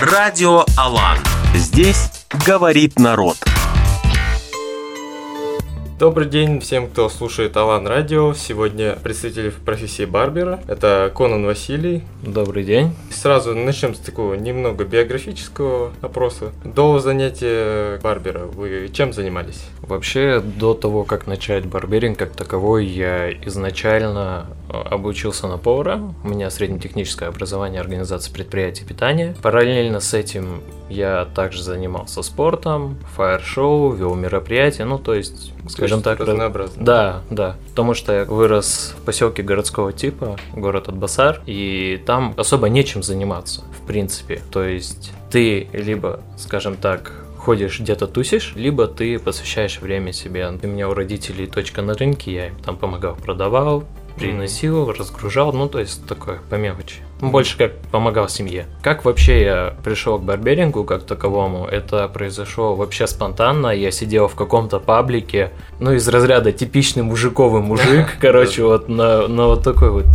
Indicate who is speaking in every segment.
Speaker 1: Радио Алан. Здесь говорит народ.
Speaker 2: Добрый день всем, кто слушает Алан Радио. Сегодня представитель профессии барбера. Это Конан Василий.
Speaker 3: Добрый день.
Speaker 2: Сразу начнем с такого немного биографического опроса. До занятия барбера вы чем занимались?
Speaker 3: Вообще, до того, как начать барберинг как таковой, я изначально э, обучился на повара. У меня среднетехническое образование организации предприятий питания. Параллельно с этим я также занимался спортом, фаер-шоу, вел мероприятия, ну то есть, скажем так,
Speaker 2: разнообразно.
Speaker 3: Да, да, потому что я вырос в поселке городского типа, город Атбасар, и там особо нечем заниматься, в принципе. То есть ты либо, скажем так, ходишь где-то тусишь, либо ты посвящаешь время себе. У меня у родителей точка на рынке, я им там помогал, продавал, приносил, mm-hmm. разгружал, ну то есть такое по мелочи. Больше как помогал семье. Как вообще я пришел к барберингу как таковому, это произошло вообще спонтанно. Я сидел в каком-то паблике, ну из разряда типичный мужиковый мужик, короче, вот на, на вот такой вот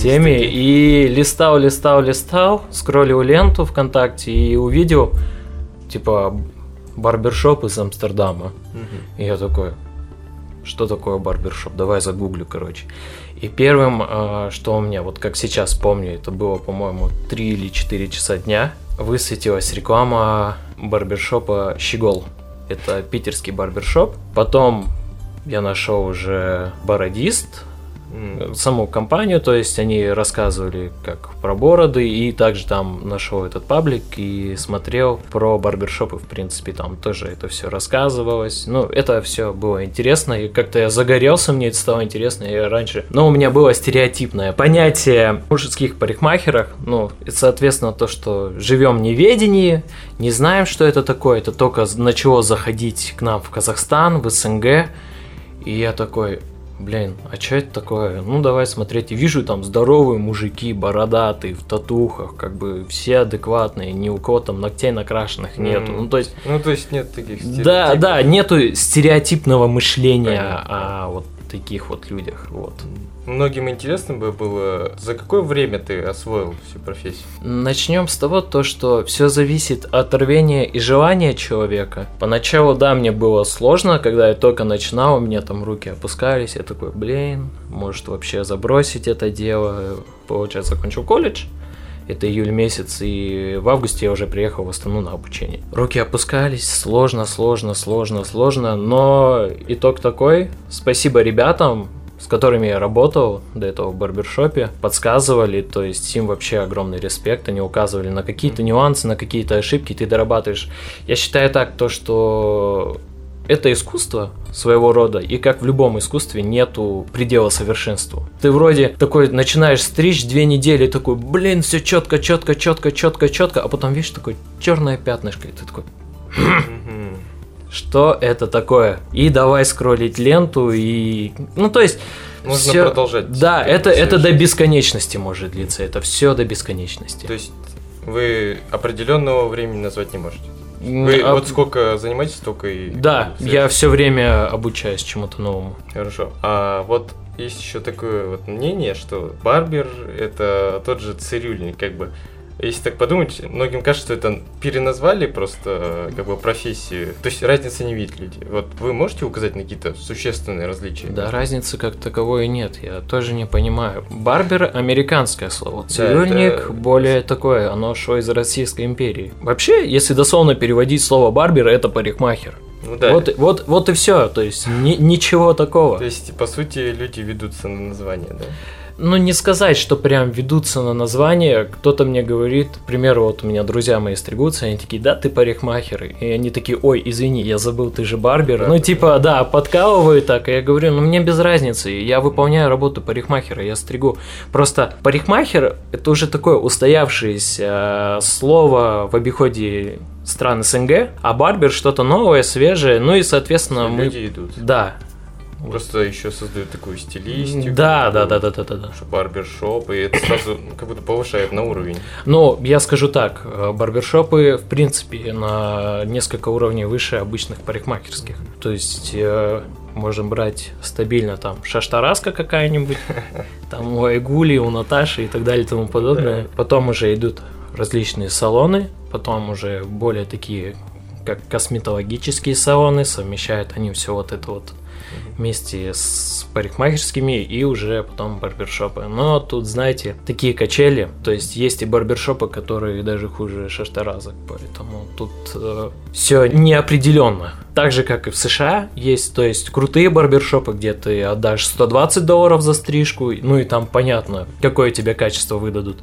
Speaker 3: теме. И листал, листал, листал, скроллил ленту ВКонтакте и увидел, типа, барбершоп из Амстердама. И я такой, что такое барбершоп? Давай загуглю, короче. И первым, а, что у меня, вот как сейчас помню, это было, по-моему, 3 или 4 часа дня, высветилась реклама барбершопа «Щегол». Это питерский барбершоп. Потом я нашел уже «Бородист», саму компанию, то есть они рассказывали как про бороды, и также там нашел этот паблик и смотрел про барбершопы, в принципе, там тоже это все рассказывалось. Ну, это все было интересно, и как-то я загорелся, мне это стало интересно, я раньше... Но у меня было стереотипное понятие мужских парикмахерах, ну, и, соответственно, то, что живем в неведении, не знаем, что это такое, это только начало заходить к нам в Казахстан, в СНГ, и я такой, блин, а что это такое? Ну, давай смотреть. И вижу там здоровые мужики, бородатые, в татухах, как бы все адекватные, ни у кого там ногтей накрашенных нету. Mm. Ну, то есть...
Speaker 2: Ну, то есть нет таких
Speaker 3: стереотипов. Да, да, нету стереотипного мышления Понятно. о вот таких вот людях, вот.
Speaker 2: Многим интересно бы было, за какое время ты освоил всю профессию?
Speaker 3: Начнем с того, то, что все зависит от рвения и желания человека. Поначалу, да, мне было сложно, когда я только начинал, у меня там руки опускались, я такой, блин, может вообще забросить это дело. Получается, закончил колледж, это июль месяц, и в августе я уже приехал в Астану на обучение. Руки опускались, сложно, сложно, сложно, сложно, но итог такой. Спасибо ребятам, с которыми я работал до этого в барбершопе, подсказывали, то есть им вообще огромный респект, они указывали на какие-то нюансы, на какие-то ошибки, ты дорабатываешь. Я считаю так, то что это искусство своего рода, и как в любом искусстве нету предела совершенству. Ты вроде такой начинаешь стричь две недели, такой, блин, все четко, четко, четко, четко, четко, а потом видишь такое черное пятнышко, и ты такой, что это такое? И давай скроллить ленту и, ну то есть
Speaker 2: можно всё... продолжать.
Speaker 3: Да, это это до бесконечности может длиться, это все до бесконечности.
Speaker 2: То есть вы определенного времени назвать не можете. Вы а... вот сколько занимаетесь, столько и...
Speaker 3: Да, я все время обучаюсь чему-то новому.
Speaker 2: Хорошо. А вот есть еще такое вот мнение, что барбер это тот же цирюльник, как бы если так подумать, многим кажется, что это переназвали просто как бы профессию. То есть разницы не видят люди. Вот вы можете указать на какие-то существенные различия?
Speaker 3: Да, разницы как таковой нет. Я тоже не понимаю. Барбер – американское слово. Цирюльник да, это... более такое. Оно шло из Российской империи. Вообще, если дословно переводить слово барбер, это парикмахер. Ну да. Вот, вот, вот и все. То есть ни, ничего такого.
Speaker 2: То есть, по сути, люди ведутся на название, да?
Speaker 3: Ну, не сказать, что прям ведутся на название. Кто-то мне говорит, к примеру, вот у меня друзья мои стригутся, они такие, да, ты парикмахер. И они такие, ой, извини, я забыл, ты же барбер. Да, ну, типа, да, подкалываю так. И я говорю, ну, мне без разницы, я выполняю работу парикмахера, я стригу. Просто парикмахер – это уже такое устоявшееся э, слово в обиходе стран СНГ, а барбер что-то новое, свежее, ну и, соответственно,
Speaker 2: мы... Люди идут.
Speaker 3: Да,
Speaker 2: Просто еще создают такую стилистику.
Speaker 3: Да, да, да, да, да, да, да.
Speaker 2: Барбершоп, и это сразу как будто повышает на уровень.
Speaker 3: Ну, я скажу так, э, барбершопы, в принципе, на несколько уровней выше обычных парикмахерских. То есть э, можем брать стабильно там шаштараска какая-нибудь, там у Айгули, у Наташи и так далее и тому подобное. Потом уже идут различные салоны, потом уже более такие, как косметологические салоны, совмещают они все вот это вот вместе с парикмахерскими и уже потом барбершопы. Но тут, знаете, такие качели, то есть есть и барбершопы, которые даже хуже шаштеразок, поэтому тут э, все неопределенно. Так же, как и в США, есть, то есть крутые барбершопы, где ты отдашь 120 долларов за стрижку, ну и там понятно, какое тебе качество выдадут.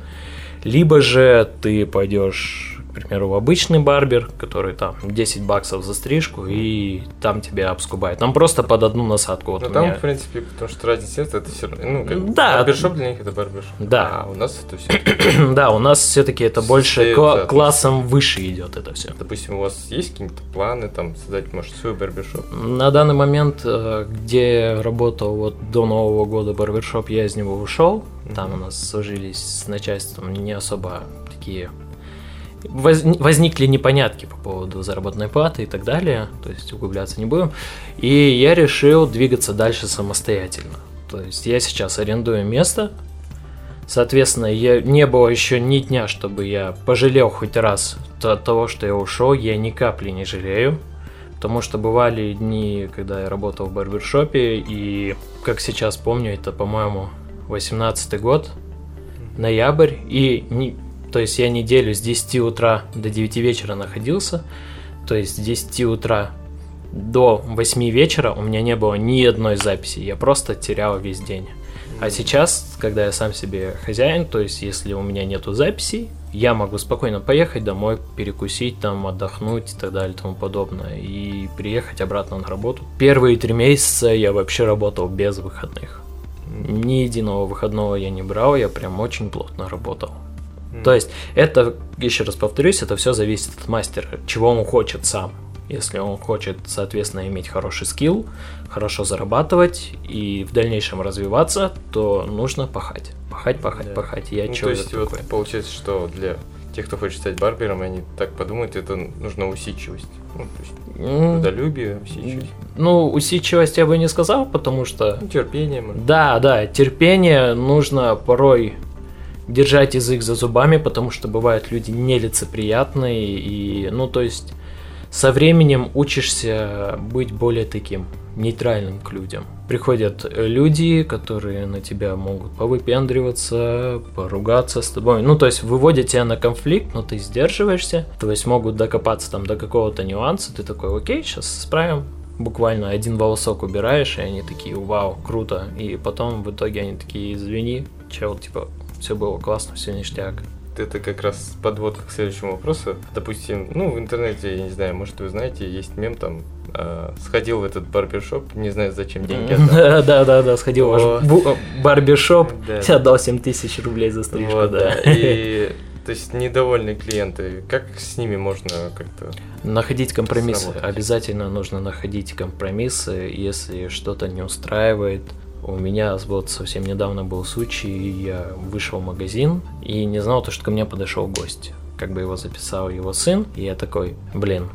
Speaker 3: Либо же ты пойдешь примеру, в обычный барбер, который там 10 баксов за стрижку, и там тебя обскубает. Там просто под одну насадку. Вот
Speaker 2: Ну
Speaker 3: у
Speaker 2: там,
Speaker 3: меня-
Speaker 2: в принципе, потому что разница нет, это все равно, ну, как
Speaker 3: Да.
Speaker 2: барбершоп для них это барбершоп.
Speaker 3: Да.
Speaker 2: А у нас это все.
Speaker 3: да, у нас все-таки это больше
Speaker 2: Состоит,
Speaker 3: кла-
Speaker 2: да.
Speaker 3: классом выше идет это все.
Speaker 2: Допустим, у вас есть какие-то планы, там, создать, может, свой барбершоп?
Speaker 3: На данный момент, э, где я работал вот до Нового года барбершоп, я из него ушел. Там у нас сложились с начальством не особо такие воз- возникли непонятки по поводу заработной платы и так далее, то есть углубляться не будем. И я решил двигаться дальше самостоятельно. То есть я сейчас арендую место, соответственно, я, не было еще ни дня, чтобы я пожалел хоть раз от того, что я ушел, я ни капли не жалею. Потому что бывали дни, когда я работал в барбершопе, и, как сейчас помню, это, по-моему, 18 год, ноябрь, и, не- то есть я неделю с 10 утра до 9 вечера находился, то есть с 10 утра до 8 вечера у меня не было ни одной записи, я просто терял весь день. А сейчас, когда я сам себе хозяин, то есть если у меня нету записей, я могу спокойно поехать домой, перекусить там, отдохнуть и так далее и тому подобное, и приехать обратно на работу. Первые три месяца я вообще работал без выходных. Ни единого выходного я не брал, я прям очень плотно работал. То есть это, еще раз повторюсь, это все зависит от мастера, чего он хочет сам. Если он хочет, соответственно, иметь хороший скилл, хорошо зарабатывать и в дальнейшем развиваться, то нужно пахать. Пахать, пахать,
Speaker 2: Да.
Speaker 3: пахать. Я
Speaker 2: Ну, то есть, вот получается, что для тех, кто хочет стать барбером, они так подумают, это нужна усидчивость. Ну, то есть, трудолюбие, усидчивость.
Speaker 3: Ну, усидчивость я бы не сказал, потому что
Speaker 2: Ну, терпение, может.
Speaker 3: Да, да, терпение нужно порой держать язык за зубами, потому что бывают люди нелицеприятные и, ну, то есть со временем учишься быть более таким нейтральным к людям. Приходят э, люди, которые на тебя могут повыпендриваться, поругаться с тобой. Ну, то есть выводят тебя на конфликт, но ты сдерживаешься. То есть могут докопаться там до какого-то нюанса. Ты такой, окей, сейчас справим. Буквально один волосок убираешь, и они такие, вау, круто. И потом в итоге они такие, извини, чел, типа, все было классно, все ништяк.
Speaker 2: Это как раз подводка к следующему вопросу. Допустим, ну, в интернете, я не знаю, может, вы знаете, есть мем там, э, сходил в этот барбершоп, не знаю, зачем деньги отдал.
Speaker 3: Да, да, да, да, сходил в ваш барбершоп,
Speaker 2: Да.
Speaker 3: отдал 7 тысяч рублей за стрижку, да.
Speaker 2: И, то есть, недовольные клиенты, как с ними можно как-то...
Speaker 3: Находить компромиссы. Обязательно нужно находить компромиссы, если что-то не устраивает. У меня вот совсем недавно был случай, я вышел в магазин и не знал то, что ко мне подошел гость. Как бы его записал его сын, и я такой, блин.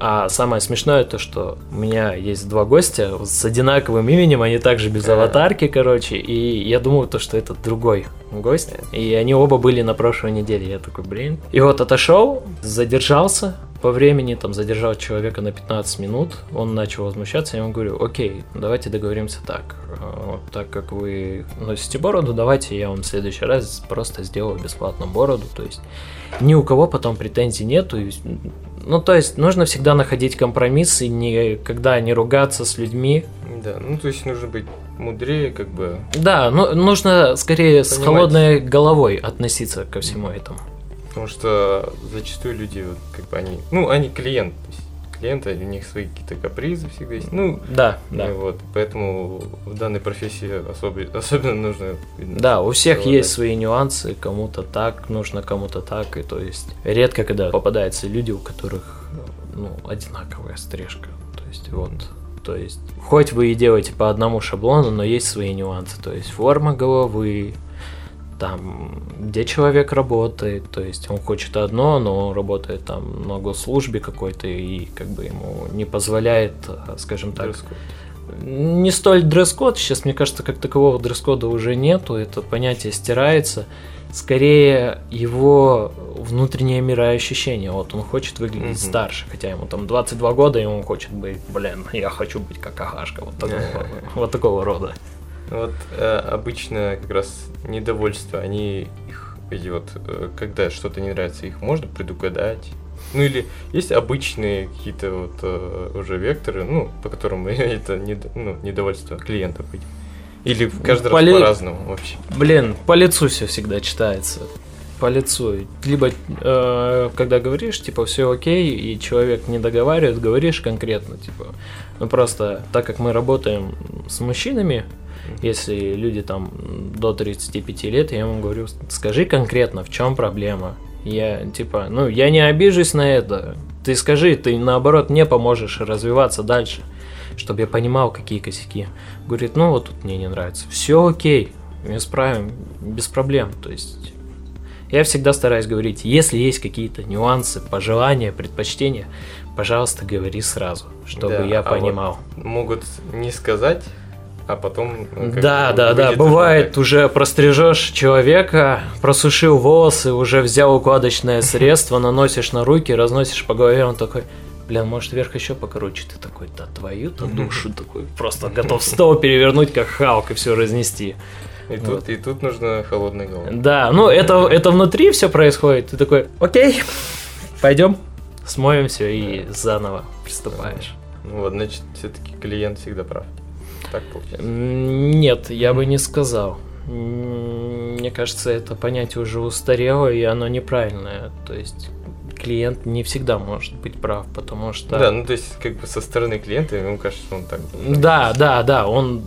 Speaker 3: А самое смешное то, что у меня есть два гостя с одинаковым именем, они также без аватарки, короче, и я думал то, что это другой гость, и они оба были на прошлой неделе, я такой, блин. И вот отошел, задержался, по времени, там задержал человека на 15 минут, он начал возмущаться, я ему говорю, окей, давайте договоримся так, Э, вот так как вы носите бороду, давайте я вам в следующий раз просто сделаю бесплатно бороду, то есть ни у кого потом претензий нету, и, ну то есть нужно всегда находить компромиссы, никогда не ругаться с людьми,
Speaker 2: Да, ну, то есть, нужно быть мудрее, как бы...
Speaker 3: да, ну, нужно скорее с
Speaker 2: Понимать.
Speaker 3: холодной головой относиться ко всему этому.
Speaker 2: Потому что зачастую люди, вот, как бы, они... Ну, они клиент, то есть, клиенты, у них свои какие-то капризы всегда есть. Ну,
Speaker 3: Да, да.
Speaker 2: Вот, поэтому в данной профессии особи- особенно нужно... видно,
Speaker 3: Да, у всех
Speaker 2: совладать.
Speaker 3: есть свои нюансы, кому-то так нужно, кому-то так, и то есть редко когда попадаются люди, у которых ну, одинаковая стрижка. То есть вот, то есть хоть вы и делаете по одному шаблону, но есть свои нюансы, то есть форма головы, там, где человек работает, то есть он хочет одно, но он работает там на госслужбе какой-то и как бы ему не позволяет, а, скажем так,
Speaker 2: дресс-код.
Speaker 3: не столь дресс-код, сейчас, мне кажется, как такового дресс-кода уже нету, это понятие стирается. скорее его внутреннее мироощущение. Вот он хочет выглядеть
Speaker 2: Мгм.
Speaker 3: старше, хотя ему там 22 года, и он хочет быть, блин, я хочу быть как Агашка. Вот такого, вот такого рода.
Speaker 2: Вот э, обычно как раз недовольство, они их эти вот, э, когда что-то не нравится, их можно предугадать. Ну или есть обычные какие-то вот э, уже векторы, ну, по которым это недо- ну, недовольство клиентов видим. Или каждый
Speaker 3: Поли-
Speaker 2: раз по-разному вообще.
Speaker 3: Блин, по лицу все всегда читается. По лицу. Либо, э, когда говоришь, типа, все окей, и человек не договаривает, говоришь конкретно, типа, ну просто, так как мы работаем с мужчинами, если люди там до 35 лет, я ему говорю, скажи конкретно, в чем проблема. Я, типа, ну, я не обижусь на это. Ты скажи, ты наоборот мне поможешь развиваться дальше, чтобы я понимал, какие косяки. Говорит, ну вот тут мне не нравится. Все окей, мы исправим, без проблем. То есть я всегда стараюсь говорить, если есть какие-то нюансы, пожелания, предпочтения, пожалуйста, говори сразу, чтобы
Speaker 2: Да,
Speaker 3: я
Speaker 2: а вот
Speaker 3: понимал.
Speaker 2: Могут не сказать, а потом... как
Speaker 3: Да, да, да, бывает,
Speaker 2: уже
Speaker 3: уже прострижешь человека, просушил волосы, уже взял укладочное средство, наносишь на руки, разносишь по голове, он такой, блин, может вверх еще покороче, ты такой, да твою-то душу, такой, просто готов стол перевернуть, как Халк, и все разнести.
Speaker 2: И
Speaker 3: вот.
Speaker 2: тут, и тут нужна холодная голова.
Speaker 3: Да, ну это, это внутри все происходит, ты такой, окей, пойдем, смоем все и заново приступаешь.
Speaker 2: Ну вот, значит, все-таки клиент всегда прав. Так получается.
Speaker 3: Нет, я бы не сказал. Мне кажется, это понятие уже устарело, и оно неправильное. То есть клиент не всегда может быть прав, потому что...
Speaker 2: Да, ну то есть, как бы со стороны клиента, ему кажется, что он так.
Speaker 3: Да, да, да, он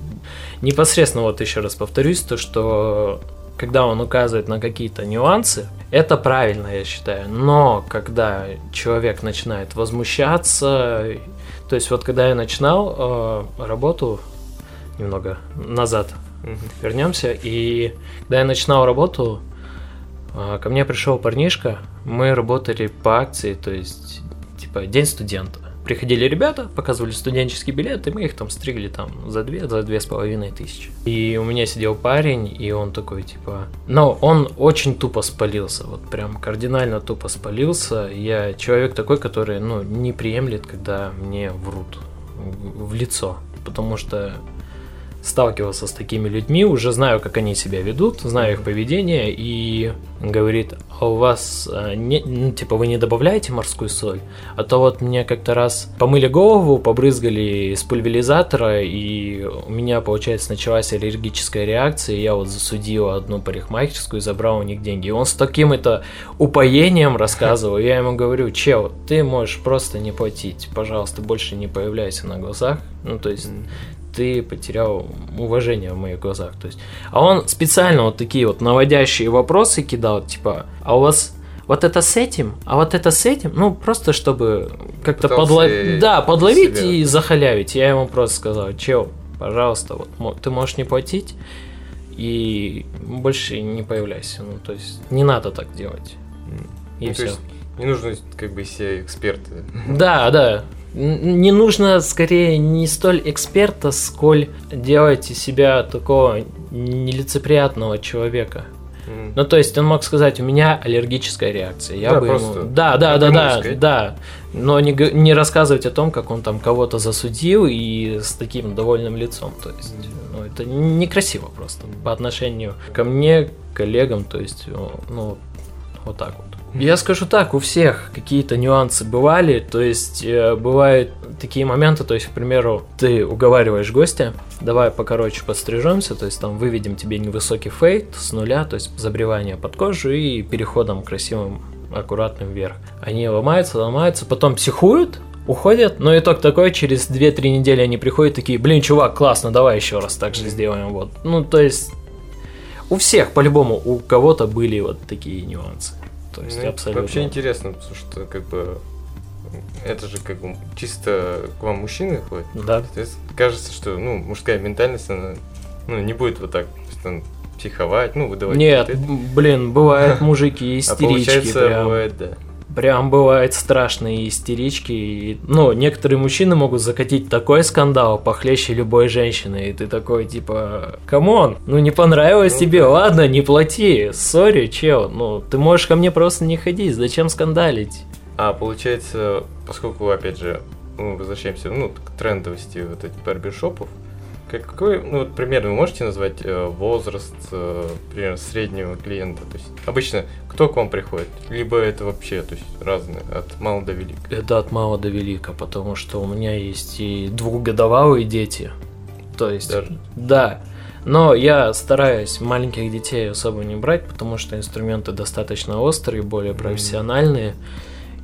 Speaker 3: непосредственно, вот еще раз повторюсь, то, что когда он указывает на какие-то нюансы, это правильно, я считаю. Но когда человек начинает возмущаться, то есть вот когда я начинал э, работу немного назад, вернемся, и когда я начинал работу, а, ко мне пришел парнишка, мы работали по акции, то есть, типа, день студента. Приходили ребята, показывали студенческий билет, и мы их там стригли там за две, за две с половиной тысячи. И у меня сидел парень, и он такой, типа... Но он очень тупо спалился, вот прям кардинально тупо спалился. Я человек такой, который, ну, не приемлет, когда мне врут в лицо. Потому что сталкивался с такими людьми, уже знаю, как они себя ведут, знаю их поведение, и говорит, а у вас, а, не, ну, типа, вы не добавляете морскую соль? А то вот мне как-то раз помыли голову, побрызгали из пульверизатора, и у меня, получается, началась аллергическая реакция, и я вот засудил одну парикмахерскую и забрал у них деньги. И он с таким это упоением рассказывал, я ему говорю, чел, ты можешь просто не платить, пожалуйста, больше не появляйся на глазах, ну, то есть ты потерял уважение в моих глазах. То есть, а он специально вот такие вот наводящие вопросы кидал, типа, а у вас вот это с этим, а вот это с этим, ну просто чтобы как-то подловить, да, подловить
Speaker 2: себя.
Speaker 3: и захалявить. Я ему просто сказал, чел, пожалуйста, вот ты можешь не платить и больше не появляйся. Ну то есть не надо так делать. И
Speaker 2: Ну,
Speaker 3: все.
Speaker 2: не нужно как бы все эксперты.
Speaker 3: Да, да. Не нужно скорее не столь эксперта, сколь делать из себя такого нелицеприятного человека. Ну, то есть он мог сказать, у меня аллергическая реакция. Я
Speaker 2: Да,
Speaker 3: бы ему... Да, да, да, да,
Speaker 2: сказать.
Speaker 3: да. Но не, не рассказывать о том, как он там кого-то засудил и с таким довольным лицом. То есть, ну, это некрасиво просто по отношению ко мне, коллегам, то есть, ну, вот так вот. Я скажу так, у всех какие-то нюансы бывали, то есть э, бывают такие моменты, то есть, к примеру, ты уговариваешь гостя, давай покороче подстрижемся, то есть там выведем тебе невысокий фейт с нуля, то есть забривание под кожу и переходом красивым, аккуратным вверх. Они ломаются, ломаются, потом психуют, уходят, но итог такой, через 2-3 недели они приходят такие, блин, чувак, классно, давай еще раз так же сделаем, вот. Ну, то есть, у всех, по-любому, у кого-то были вот такие нюансы. То есть,
Speaker 2: Ну,
Speaker 3: абсолютно.
Speaker 2: Вообще интересно, потому что как бы это же как бы чисто к вам мужчины ходят.
Speaker 3: Да.
Speaker 2: То есть кажется, что ну мужская ментальность она ну не будет вот так там психовать, ну выдавать.
Speaker 3: Нет, блин, бывают мужики
Speaker 2: а
Speaker 3: истерички
Speaker 2: получается
Speaker 3: прям.
Speaker 2: бывает да.
Speaker 3: Прям бывает страшные истерички. И, ну, некоторые мужчины могут закатить такой скандал похлеще любой женщины. И ты такой, типа, come on, ну не понравилось
Speaker 2: Ну
Speaker 3: тебе,
Speaker 2: да.
Speaker 3: ладно, не плати. Sorry, чел, ну ты можешь ко мне просто не ходить, зачем скандалить?
Speaker 2: А получается, поскольку, опять же, мы возвращаемся ну, к трендовости вот этих барбершопов, какой, ну, вот примерно вы можете назвать э, возраст, э, примерно, среднего клиента? То есть, обычно, кто к вам приходит? Либо это вообще, то есть, разные, от мала до велика.
Speaker 3: Это от мала до велика, потому что у меня есть и двухгодовалые дети. То есть,
Speaker 2: Даже.
Speaker 3: да. Но я стараюсь маленьких детей особо не брать, потому что инструменты достаточно острые, более профессиональные.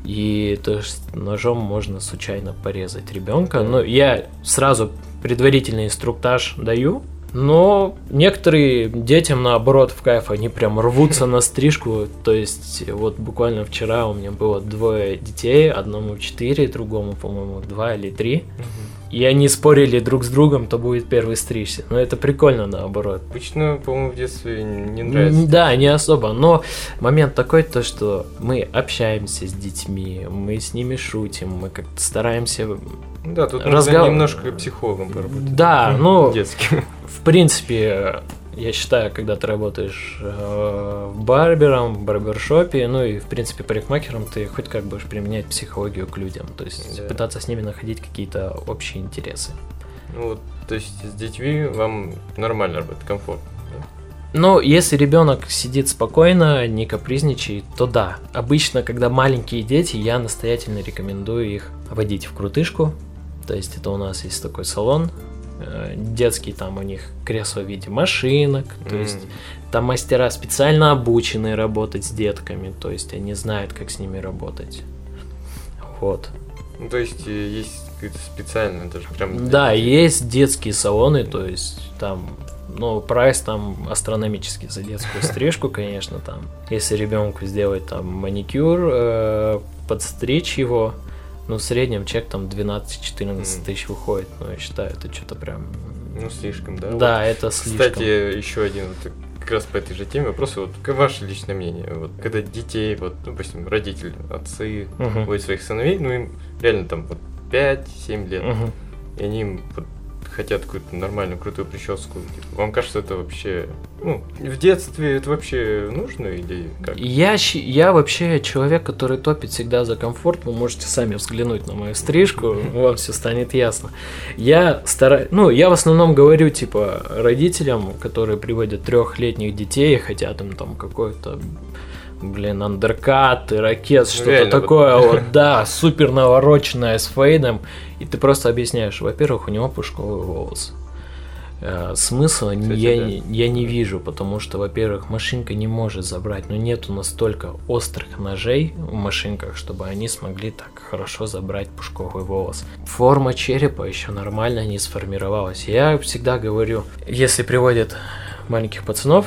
Speaker 3: И то есть ножом можно случайно порезать ребенка. Но я сразу предварительный инструктаж даю. Но некоторые детям наоборот в кайф, они прям рвутся на стрижку. То есть вот буквально вчера у меня было двое детей, одному 4, другому, по-моему, 2 или 3. И они спорили друг с другом, кто будет первый стричься. Но это прикольно наоборот.
Speaker 2: Обычно, по-моему, в детстве не нравится.
Speaker 3: Да, не особо. Но момент такой, то что мы общаемся с детьми, мы с ними шутим, мы как-то стараемся...
Speaker 2: Да, тут
Speaker 3: Разгов-
Speaker 2: немножко психологом поработать.
Speaker 3: Да, ну,
Speaker 2: Детским.
Speaker 3: в принципе, я считаю, когда ты работаешь э, барбером, в барбершопе, ну и, в принципе, парикмахером, ты хоть как будешь применять психологию к людям. То есть
Speaker 2: Да.
Speaker 3: пытаться с ними находить какие-то общие интересы.
Speaker 2: Ну, вот, то есть, с детьми вам нормально работать, комфортно. да?
Speaker 3: Но если ребенок сидит спокойно, не капризничает, то да. Обычно, когда маленькие дети, я настоятельно рекомендую их водить в крутышку. То есть это у нас есть такой салон. Э, Детский там у них кресло в виде машинок. То есть
Speaker 2: М.
Speaker 3: там мастера специально обученные работать с детками. То есть они знают, как с ними работать. Вот.
Speaker 2: Ну, то есть э, есть какое-то специальное даже прям.
Speaker 3: Да, есть детские салоны, то есть там, ну, прайс там астрономический за детскую стрижку, конечно, там. Если ребенку сделать там маникюр, э, подстричь его, ну, в среднем чек там 12-14
Speaker 2: Мгм.
Speaker 3: тысяч выходит, ну, я считаю, это что-то прям...
Speaker 2: Ну, слишком, да.
Speaker 3: Да,
Speaker 2: Вот,
Speaker 3: это слишком.
Speaker 2: Кстати, еще один вот как раз по этой же теме вопрос. Вот ваше личное мнение? Вот когда детей, вот, ну, допустим, родители, отцы водят своих сыновей, ну им реально там вот 5-7 лет,
Speaker 3: Мгм.
Speaker 2: и они им вот хотят какую-то нормальную, крутую прическу. Типа, вам кажется, это вообще, ну, в детстве это вообще нужно или как?
Speaker 3: Я, я вообще человек, который топит всегда за комфорт. Вы можете сами взглянуть на мою стрижку, вам все станет ясно. Я стараюсь, ну, я в основном говорю, типа, родителям, которые приводят трехлетних детей, хотят им там какой-то блин, андеркат, ракет, что-то
Speaker 2: вот.
Speaker 3: такое, вот, да, супер навороченное с фейдом, и ты просто объясняешь, во-первых, у него пушковый волос. Э, Смысла
Speaker 2: Кстати,
Speaker 3: я,
Speaker 2: да.
Speaker 3: я не вижу, потому что, во-первых, машинка не может забрать, но нету настолько острых ножей в машинках, чтобы они смогли так хорошо забрать пушковый волос. Форма черепа еще нормально не сформировалась. Я всегда говорю, если приводят маленьких пацанов,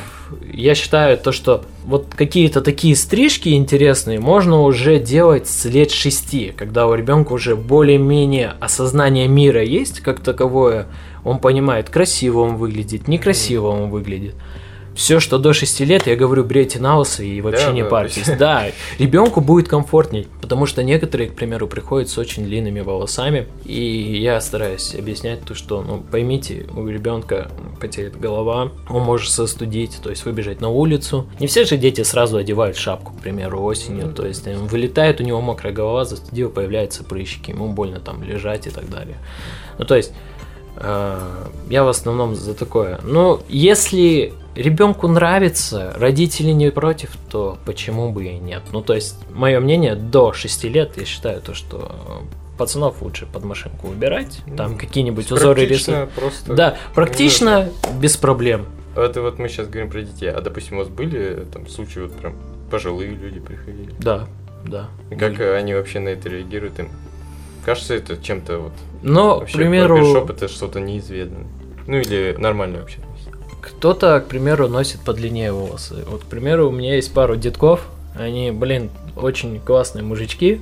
Speaker 3: я считаю то, что вот какие-то такие стрижки интересные можно уже делать с лет шести, когда у ребенка уже более-менее осознание мира есть как таковое, он понимает, красиво он выглядит, некрасиво он выглядит. Все, что до 6 лет, я говорю, брейте на усы и вообще
Speaker 2: Да,
Speaker 3: не парьтесь. Да, ребенку будет комфортней, потому что некоторые, к примеру, приходят с очень длинными волосами, и я стараюсь объяснять то, что, ну, поймите, у ребенка потеет голова, он может застудить, то есть выбежать на улицу. Не все же дети сразу одевают шапку, к примеру, осенью, то есть он вылетает, у него мокрая голова, застудил, появляются прыщики, ему больно там лежать и так далее. Ну, то есть Э, Я в основном за такое. Но если ребенку нравится, родители не против, то почему бы и нет? Ну, то есть, мое мнение, до 6 лет я считаю то, что пацанов лучше под машинку выбирать. Там
Speaker 2: Ну,
Speaker 3: какие-нибудь узоры рисуют.
Speaker 2: просто.
Speaker 3: Да, практично, без проблем.
Speaker 2: Это вот мы сейчас говорим про детей. А допустим, у вас были там случаи, вот прям пожилые люди приходили?
Speaker 3: Да, да.
Speaker 2: И как они вообще на это реагируют? Им кажется, это чем-то вот
Speaker 3: Но, к
Speaker 2: вообще
Speaker 3: примеру,
Speaker 2: барбершоп это что-то неизведанное. Ну или нормально вообще.
Speaker 3: Кто-то, к примеру, носит подлиннее волосы. Вот, к примеру, у меня есть пару детков. Они, блин, очень классные мужички,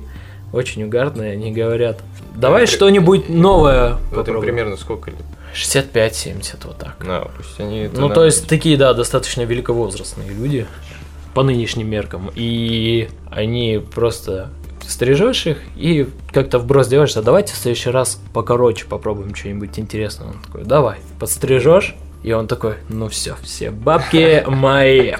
Speaker 3: очень угарные. Они говорят, давай
Speaker 2: при-
Speaker 3: что-нибудь новое
Speaker 2: Вот им
Speaker 3: попробуем.
Speaker 2: примерно сколько лет?
Speaker 3: 65-70, вот так.
Speaker 2: На, пусть они
Speaker 3: Ну, то есть, такие, да, достаточно великовозрастные люди. по нынешним меркам. И они просто стрижешь их и как-то вброс делаешь, а давайте в следующий раз покороче попробуем что-нибудь интересное. Он такой, давай, подстрижешь, и он такой, ну все, все бабки мои.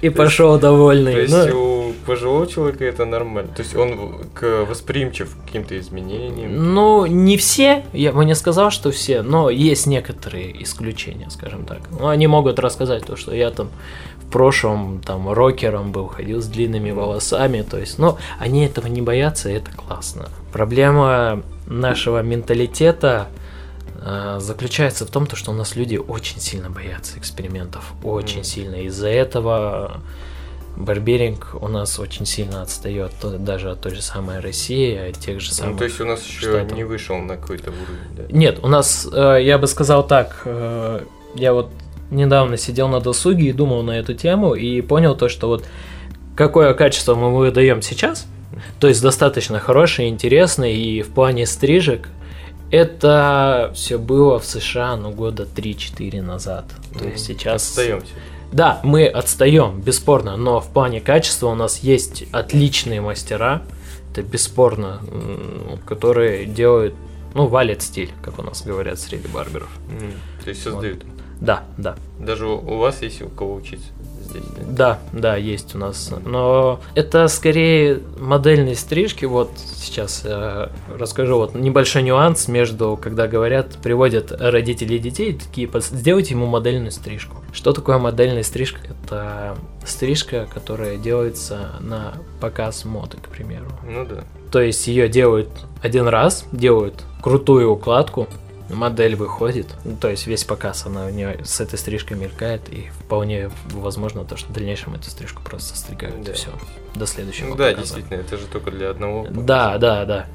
Speaker 3: И пошел довольный.
Speaker 2: То есть
Speaker 3: Ну,
Speaker 2: у пожилого человека это нормально. То есть он к восприимчив к каким-то изменениям.
Speaker 3: Ну, не все, я бы не сказал, что все, но есть некоторые исключения, скажем так. Ну, они могут рассказать то, что я там в прошлом там рокером был, ходил с длинными волосами, то есть, ну, они этого не боятся, и это классно. Проблема нашего менталитета заключается в том, то, что у нас люди очень сильно боятся экспериментов, очень
Speaker 2: Мгм.
Speaker 3: сильно. Из-за этого барберинг у нас очень сильно отстает даже от той же самой России, от тех же самых
Speaker 2: Ну, то есть у нас еще
Speaker 3: штатов.
Speaker 2: не вышел на какой-то уровень, да?
Speaker 3: нет, у нас, э, я бы сказал так, э, я вот недавно сидел на досуге и думал на эту тему и понял то, что вот какое качество мы выдаем сейчас, то есть достаточно хорошее, интересное и в плане стрижек, это все было в США, ну, года 3-4 назад. То есть сейчас...
Speaker 2: Остаемся.
Speaker 3: Да, мы отстаем, бесспорно, но в плане качества у нас есть отличные мастера, это бесспорно, которые делают, ну, валят стиль, как у нас говорят среди барберов.
Speaker 2: То есть создают.
Speaker 3: Да, да,
Speaker 2: Даже у вас есть у кого учиться здесь, да?
Speaker 3: да, да, есть у нас. Но это скорее модельные стрижки. Вот сейчас я расскажу вот небольшой нюанс между, когда говорят, приводят родителей детей, такие, «Пос- сделайте ему модельную стрижку. Что такое модельная стрижка? Это стрижка, которая делается на показ моды, к примеру.
Speaker 2: Ну да.
Speaker 3: То есть ее делают один раз, делают крутую укладку, модель выходит, ну, то есть весь показ она у нее с этой стрижкой мелькает, и вполне возможно то, что в дальнейшем эту стрижку просто состригают,
Speaker 2: Да.
Speaker 3: и все, до следующего
Speaker 2: Ну да,
Speaker 3: показа.
Speaker 2: действительно, это же только для одного.
Speaker 3: Да, да, да.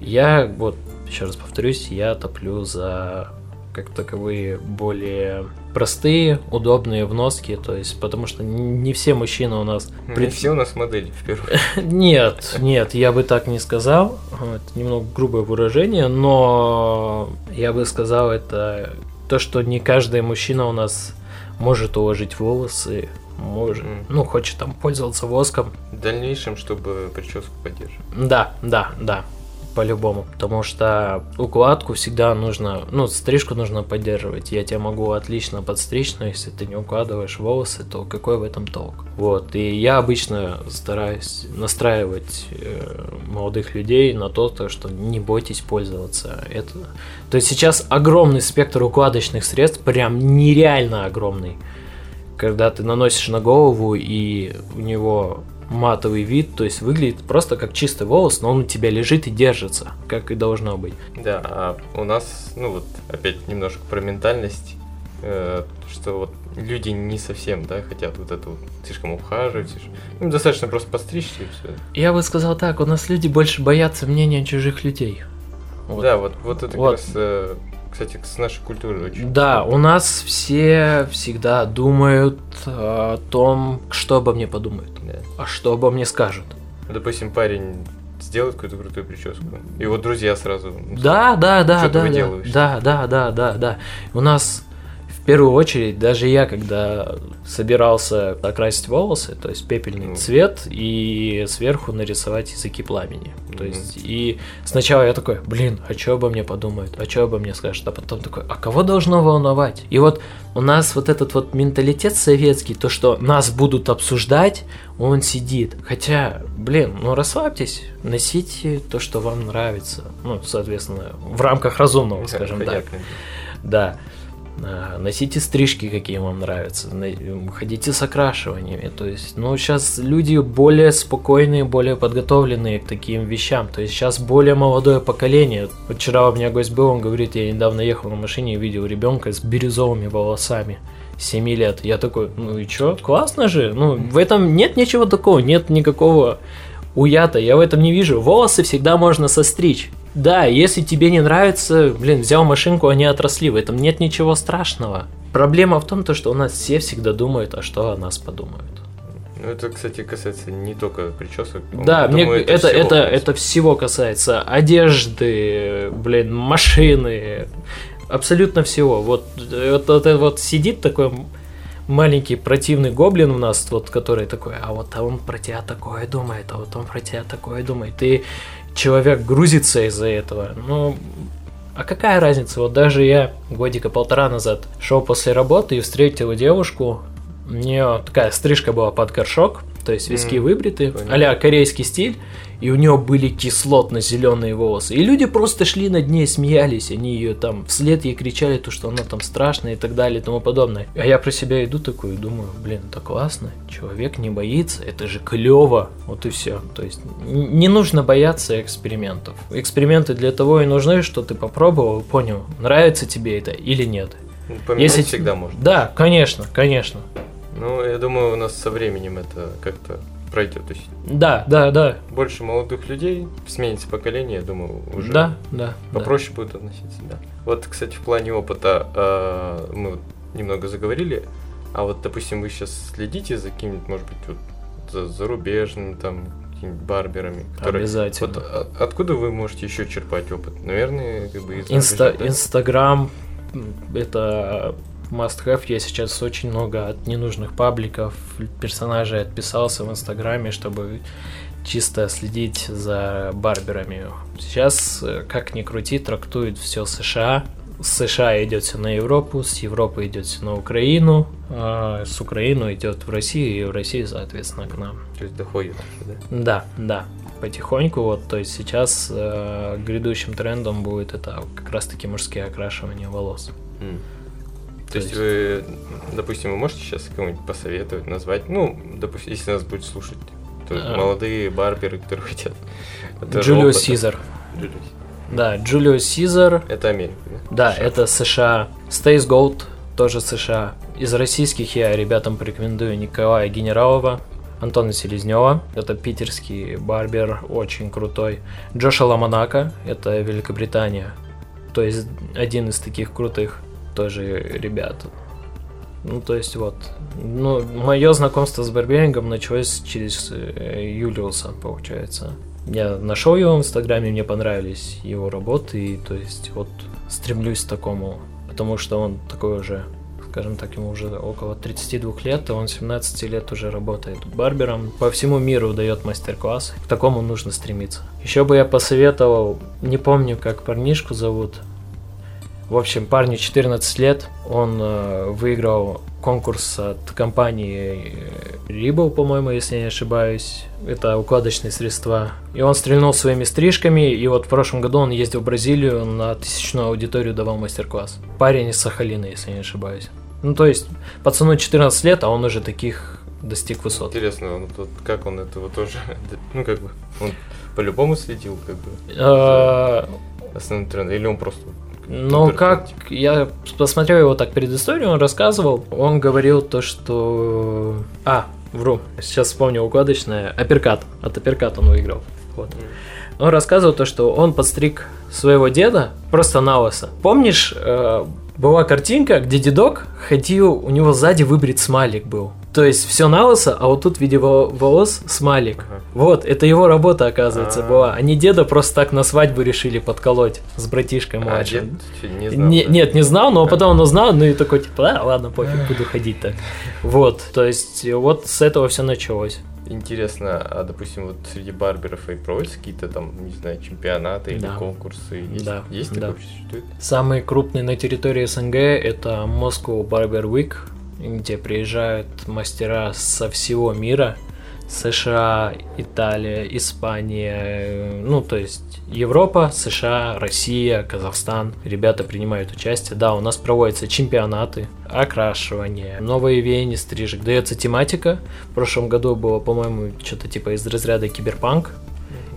Speaker 3: Я, вот, еще раз повторюсь, я топлю за как таковые более простые, удобные вноски, то есть, потому что не все мужчины у нас...
Speaker 2: Не
Speaker 3: пред-
Speaker 2: все у нас модели в первую.
Speaker 3: Нет, нет, я бы так не сказал. Это немного грубое выражение, но я бы сказал, это то, что не каждый мужчина у нас может уложить волосы, может, ну, хочет там пользоваться воском.
Speaker 2: В дальнейшем, чтобы прическу поддерживать.
Speaker 3: Да, да, да, по-любому. Потому что укладку всегда нужно, ну, стрижку нужно поддерживать. Я тебя могу отлично подстричь, но если ты не укладываешь волосы, то какой в этом толк? Вот, и я обычно стараюсь настраивать э, молодых людей на то, то, что не бойтесь пользоваться. Это... То есть сейчас огромный спектр укладочных средств, прям нереально огромный. Когда ты наносишь на голову, и у него матовый вид, то есть выглядит просто как чистый волос, но он у тебя лежит и держится, как и должно быть.
Speaker 2: Да, а у нас, ну вот, опять немножко про ментальность, э, что вот люди не совсем, да, хотят вот это вот слишком ухаживать. Им достаточно просто постричься и все.
Speaker 3: Я бы сказал так, у нас люди больше боятся мнения чужих людей. Вот.
Speaker 2: Да, вот, вот это
Speaker 3: Вот.
Speaker 2: как раз, э, кстати, с нашей культурой очень.
Speaker 3: Да, у нас все всегда думают о том, что обо мне подумают,
Speaker 2: Да.
Speaker 3: а что обо мне скажут.
Speaker 2: Допустим, парень сделает какую-то крутую прическу, и вот друзья сразу. ну,
Speaker 3: Да, да, да, да, да, да, да, да, да. У нас в первую очередь, даже я, когда собирался окрасить волосы, то есть пепельный
Speaker 2: Ну.
Speaker 3: цвет, и сверху нарисовать языки пламени. То
Speaker 2: Мгм.
Speaker 3: есть, и сначала я такой, блин, а что обо мне подумают, а что обо мне скажут, а потом такой, а кого должно волновать? И вот у нас вот этот вот менталитет советский, то, что нас будут обсуждать, он сидит. Хотя, блин, ну расслабьтесь, носите то, что вам нравится. Ну, соответственно, в рамках разумного, скажем так. Да. А, Носите стрижки, какие вам нравятся, ходите с окрашиваниями. То есть, ну, сейчас люди более спокойные, более подготовленные к таким вещам. То есть, сейчас более молодое поколение. Вчера у меня гость был, он говорит, я недавно ехал на машине и видел ребенка с бирюзовыми волосами. 7 лет. Я такой, ну и чё, классно же. Ну, в этом нет ничего такого, нет никакого уята, я в этом не вижу. Волосы всегда можно состричь. Да, если тебе не нравится, блин, взял машинку, они отросли, в этом нет ничего страшного. Проблема в том, то, что у нас все всегда думают, а что о нас подумают.
Speaker 2: Ну, это, кстати, касается не только причесок.
Speaker 3: Да, мне
Speaker 2: Думаю,
Speaker 3: это,
Speaker 2: всего,
Speaker 3: это, это всего касается одежды, блин, машины, абсолютно всего. Вот, вот, вот, вот сидит такой маленький противный гоблин у нас, вот который такой, а вот он про тебя такое думает, а вот он про тебя такое думает. И человек грузится из-за этого. Ну, а какая разница? Вот даже я годика полтора назад шел после работы и встретил девушку. У нее такая стрижка была под горшок, то есть виски
Speaker 2: М,
Speaker 3: выбриты, а корейский стиль, и у нее были кислотно-зеленые волосы. И люди просто шли над ней, смеялись, они ее там вслед ей кричали, то, что она там страшная и так далее и тому подобное. А я про себя иду такой и думаю, блин, это классно, человек не боится, это же клево, вот и все. То есть не нужно бояться экспериментов. Эксперименты для того и нужны, что ты попробовал, понял, нравится тебе это или нет.
Speaker 2: Поменять
Speaker 3: Если-
Speaker 2: всегда можно.
Speaker 3: Да, конечно, конечно.
Speaker 2: Ну, я думаю, у нас со временем это как-то пройдет. То есть
Speaker 3: Да, да, да.
Speaker 2: больше молодых людей, сменится поколение, я думаю, уже
Speaker 3: Да, да. да.
Speaker 2: попроще будет относиться, да. Вот, кстати, в плане опыта э, мы вот немного заговорили, а вот, допустим, вы сейчас следите за какими-нибудь, может быть, вот за зарубежными там барберами, которые...
Speaker 3: Обязательно.
Speaker 2: Вот от- откуда вы можете еще черпать опыт? Наверное, как бы из
Speaker 3: Инста,
Speaker 2: да?
Speaker 3: Инстаграм это must have. Я сейчас очень много от ненужных пабликов, персонажей отписался в Инстаграме, чтобы чисто следить за барберами. Сейчас, э, как ни крути, трактует все США. С США идет все на Европу, с Европы идет все на Украину, а с Украины идет в Россию, и в Россию, соответственно, к нам.
Speaker 2: То есть доходит, да?
Speaker 3: Да, да, потихоньку вот, то есть сейчас э, грядущим трендом будет это как раз-таки мужские окрашивания волос.
Speaker 2: М.
Speaker 3: То
Speaker 2: То есть
Speaker 3: есть-
Speaker 2: вы, допустим, вы можете сейчас кого-нибудь посоветовать, назвать, ну, допустим, если нас будет слушать, то
Speaker 3: А.
Speaker 2: молодые барберы, которые хотят.
Speaker 3: Caesar.
Speaker 2: Julius.
Speaker 3: Да, Julius Caesar.
Speaker 2: Это Америка, да?
Speaker 3: Да,
Speaker 2: США.
Speaker 3: это США. Staygold тоже США. Из российских я ребятам порекомендую Николая Генералова, Антона Селезнева, это питерский барбер, очень крутой. Джоша Ламанака, это Великобритания. То есть один из таких крутых тоже ребят. Ну, то есть вот. Ну, мое знакомство с барберингом началось через э, Юлиуса, получается. Я нашел его в Инстаграме, мне понравились его работы, и то есть вот стремлюсь к такому, потому что он такой уже, скажем так, ему уже около 32 лет, и он 17 лет уже работает барбером. По всему миру дает мастер-класс, к такому нужно стремиться. Еще бы я посоветовал, не помню, как парнишку зовут, в общем, парню 14 лет, он э, выиграл конкурс от компании э, Ribble, по-моему, если я не ошибаюсь. Это укладочные средства. И он стрельнул своими стрижками, и вот в прошлом году он ездил в Бразилию на тысячную аудиторию давал мастер-класс. Парень из Сахалина, если я не ошибаюсь. Ну, то есть, пацану 14 лет, а он уже таких достиг высот.
Speaker 2: Интересно, он тут, как он этого тоже, ну, как бы, он по-любому следил, как бы,
Speaker 3: Э,
Speaker 2: основным трендом, или он просто... Супер
Speaker 3: как я посмотрел его так предысторию, он рассказывал, он говорил то, что... А, вру, сейчас вспомнил укладочное, апперкат, от апперкат он выиграл. Вот. Он рассказывал то, что он подстриг своего деда просто на лысо. Помнишь, э, была картинка, где дедок ходил, у него сзади выбрит смайлик был. То есть все на лысо, а вот тут в виде во- волос смайлик.
Speaker 2: Ага.
Speaker 3: Вот, это его работа, оказывается,
Speaker 2: А.
Speaker 3: была. Они деда просто так на свадьбу решили подколоть с братишкой
Speaker 2: А,
Speaker 3: младшим.
Speaker 2: дед чё, не знал,
Speaker 3: Не-
Speaker 2: да?
Speaker 3: Нет, не знал, но потом он узнал, ну и такой, типа, а, ладно, пофиг, буду ходить так. Вот, то есть, вот с этого все началось.
Speaker 2: Интересно, а, допустим, вот среди барберов и проводятся какие-то там, не знаю, чемпионаты или
Speaker 3: Да.
Speaker 2: конкурсы? Есть,
Speaker 3: Да,
Speaker 2: есть
Speaker 3: да.
Speaker 2: такое вообще существует?
Speaker 3: Самый крупный на территории СНГ это Moscow Barber Week, где приезжают мастера со всего мира. США, Италия, Испания, э, ну то есть Европа, США, Россия, Казахстан. Ребята принимают участие. Да, у нас проводятся чемпионаты, окрашивание, новые веяния стрижек. Дается тематика. В прошлом году было, по-моему, что-то типа из разряда киберпанк.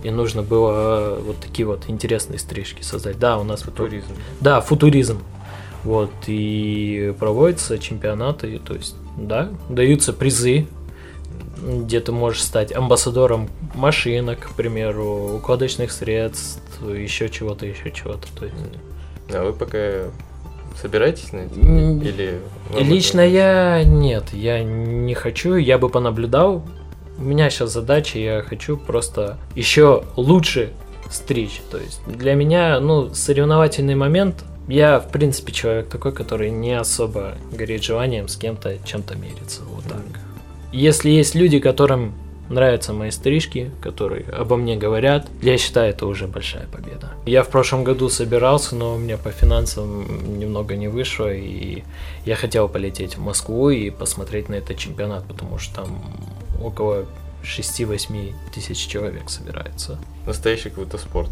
Speaker 3: И нужно было э, вот такие вот интересные стрижки создать. Да, у нас вот
Speaker 2: Туризм.
Speaker 3: да, футуризм. Вот, и проводятся чемпионаты, то есть, да, даются призы, где ты можешь стать амбассадором машинок, к примеру, укладочных средств, еще чего-то, еще чего-то. То есть.
Speaker 2: А вы пока собираетесь на это? Или...
Speaker 3: Лично
Speaker 2: это-
Speaker 3: я нет, я не хочу, я бы понаблюдал. У меня сейчас задача, я хочу просто еще лучше стричь. То есть для меня, ну, соревновательный момент Я, в принципе, человек такой, который не особо горит желанием с кем-то чем-то мериться. Вот так. Если есть люди, которым нравятся мои стрижки, которые обо мне говорят, я считаю, это уже большая победа. Я в прошлом году собирался, но у меня по финансам немного не вышло, и я хотел полететь в Москву и посмотреть на этот чемпионат, потому что там около 6-8 тысяч человек собирается.
Speaker 2: Настоящий какой-то спорт.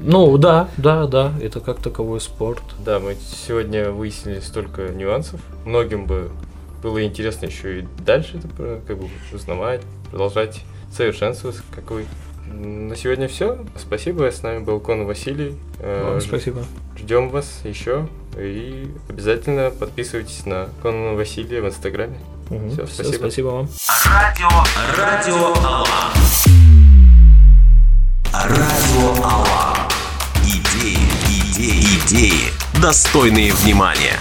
Speaker 3: Ну да, да, да, это как таковой спорт.
Speaker 2: Да, мы сегодня выяснили столько нюансов. Многим бы было интересно еще и дальше это как бы узнавать, продолжать совершенствоваться, какой. На сегодня все. Спасибо. С нами был Кон Василий.
Speaker 3: Вам э, спасибо.
Speaker 2: Ждем вас еще. И обязательно подписывайтесь на Кон Василия в Инстаграме.
Speaker 3: Угу. Все, спасибо. Все, спасибо вам.
Speaker 1: Радио, радио Аллах. Радио Аллах. Идеи, идеи, идеи, достойные внимания.